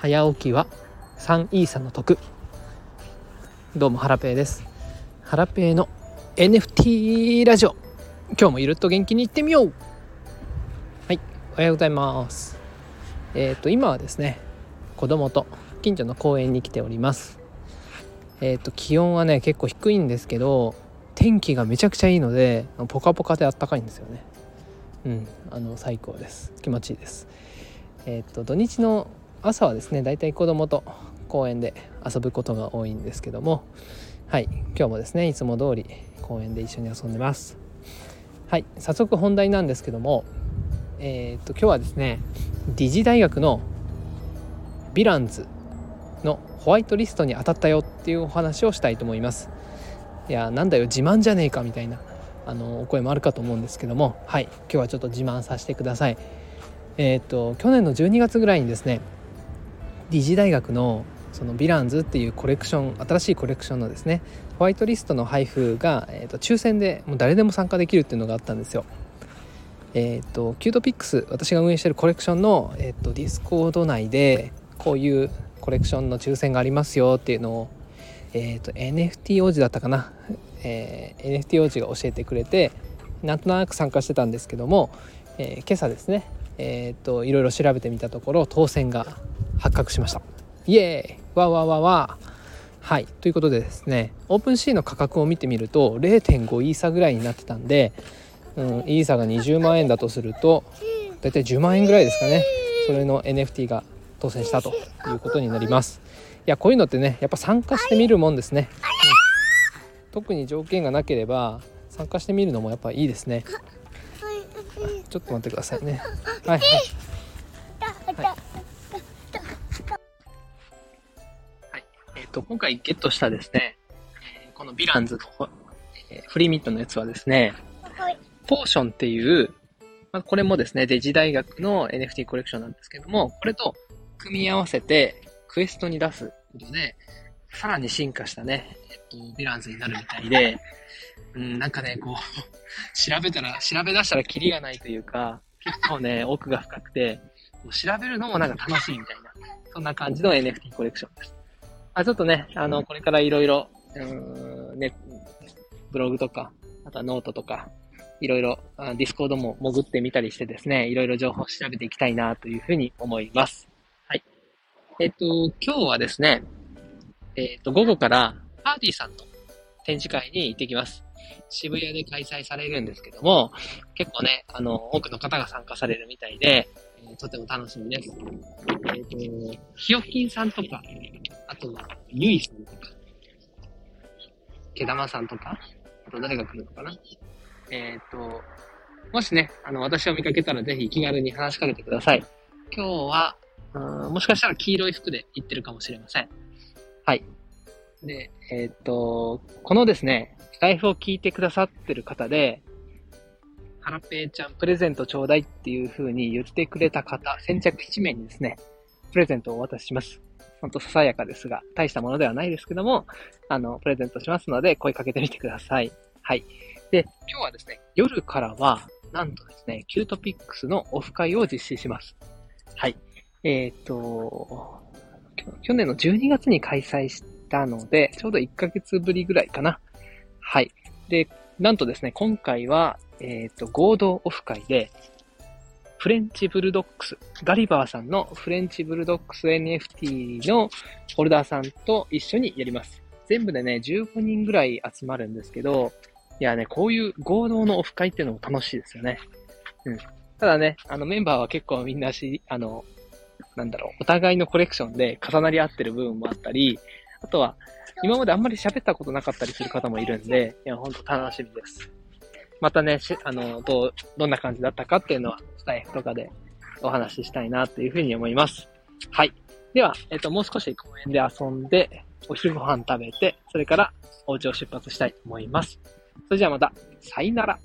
早起きは3イーサの得。どうもハラペーです。ハラペーの NFT ラジオ。今日もゆるっと元気にいってみよう。はいおはようございます。えっ、ー、と今はですね子供と近所の公園に来ております。えっ、ー、と気温はね結構低いんですけど天気がめちゃくちゃいいのでポカポカであったかいんですよね。うんあの最高です。気持ちいいです。えっ、ー、と土日の朝はですねだいたい子供と公園で遊ぶことが多いんですけどもはい今日もですねいつも通り公園で一緒に遊んでます。はい早速本題なんですけどもえー、っと今日はですね理事大学のヴィランズのホワイトリストに当たったよっていうお話をしたいと思います。いやなんだよ自慢じゃねえかみたいなあのお声もあるかと思うんですけどもはい今日はちょっと自慢させてください。えー、っと去年の12月ぐらいにですね理事大学のそのヴィランズっていうコレクション新しいコレクションのですねホワイトリストの配布が、えーと、抽選でもう誰でも参加できるっていうのがあったんですよ。えっ、ー、とキュートピックス私が運営してるコレクションの、えーと、 Discord 内でこういうコレクションの抽選がありますよっていうのを、えーと、NFT 王子だったかな、えー、NFT 王子が教えてくれてなんとなく参加してたんですけども、えー、今朝ですねえーといろいろ調べてみたところ当選が発覚しました。イエーイ。わわわわ。はい。ということでですねオープンシーの価格を見てみると0.5イーサぐらいになってたんで、うん、イーサが20万円だとすると大体10万円ぐらいですかね。それの NFT が当選したということになります。いやこういうのってねやっぱ参加してみるもんですね、うん、特に条件がなければ参加してみるのもやっぱいいですね。ちょっと待ってくださいね。はいはいと、今回ゲットしたですね、このヴィランズの、えフリーミットのやつはですね、ポーションっていう、まあ、これもですね、デジ大学の NFT コレクションなんですけども、これと組み合わせてクエストに出すことで、さらに進化したね、えっと、ヴィランズになるみたいで、うん、なんかね、こう、調べたら、調べ出したらキリがないというか、結構ね、奥が深くて、調べるのもなんか楽しいみたいな、そんな感じの NFT コレクションです。あ、ちょっとね、あの、これからいろいろ、うん、ね、ブログとか、あとはノートとか、いろいろ、 Discord も潜ってみたりしてですね、いろいろ情報を調べていきたいなというふうに思います。はい。えっ、と、今日はですね、えっ、と、午後からパーティーさんの展示会に行ってきます。渋谷で開催されるんですけども、結構ね、あの、多くの方が参加されるみたいで、えー、とても楽しみです。えっ、ー、と、ひよきんさんとか、あとは、ゆいさんとか、けだまさんとか、あと誰が来るのかなえっ、ー、と、もしね、あの、私を見かけたらぜひ気軽に話しかけてください。今日は、うんもしかしたら黄色い服で行ってるかもしれません。はい。で、えっ、ー、と、このですね、ライフを聞いてくださってる方で、ハラペーちゃんプレゼントちょうだいっていう風に言ってくれた方、先着1名にですね、プレゼントをお渡しします。ほんとささやかですが、大したものではないですけども、あの、プレゼントしますので、声かけてみてください。はい。で、今日はですね、夜からは、なんとですね、キュートピックスのオフ会を実施します。はい。えっ、ー、と、去年の12月に開催したので、ちょうど1ヶ月ぶりぐらいかな。はい。で、なんとですね、今回は、えっ、ー、と、合同オフ会で、フレンチブルドックス、ガリバーさんのフレンチブルドックス NFT のホルダーさんと一緒にやります。全部でね、15人ぐらい集まるんですけど、いやね、こういう合同のオフ会っていうのも楽しいですよね。うん。ただね、あのメンバーは結構みんなし、あの、なんだろう、お互いのコレクションで重なり合ってる部分もあったり、あとは、今まであんまり喋ったことなかったりする方もいるんで、いや、ほんと楽しみです。またね、あの、どう、どんな感じだったかっていうのは、スタイフとかでお話ししたいなというふうに思います。はい。では、えっと、もう少し公園で遊んで、お昼ご飯食べて、それからお家を出発したいと思います。それじゃあまた、さよなら。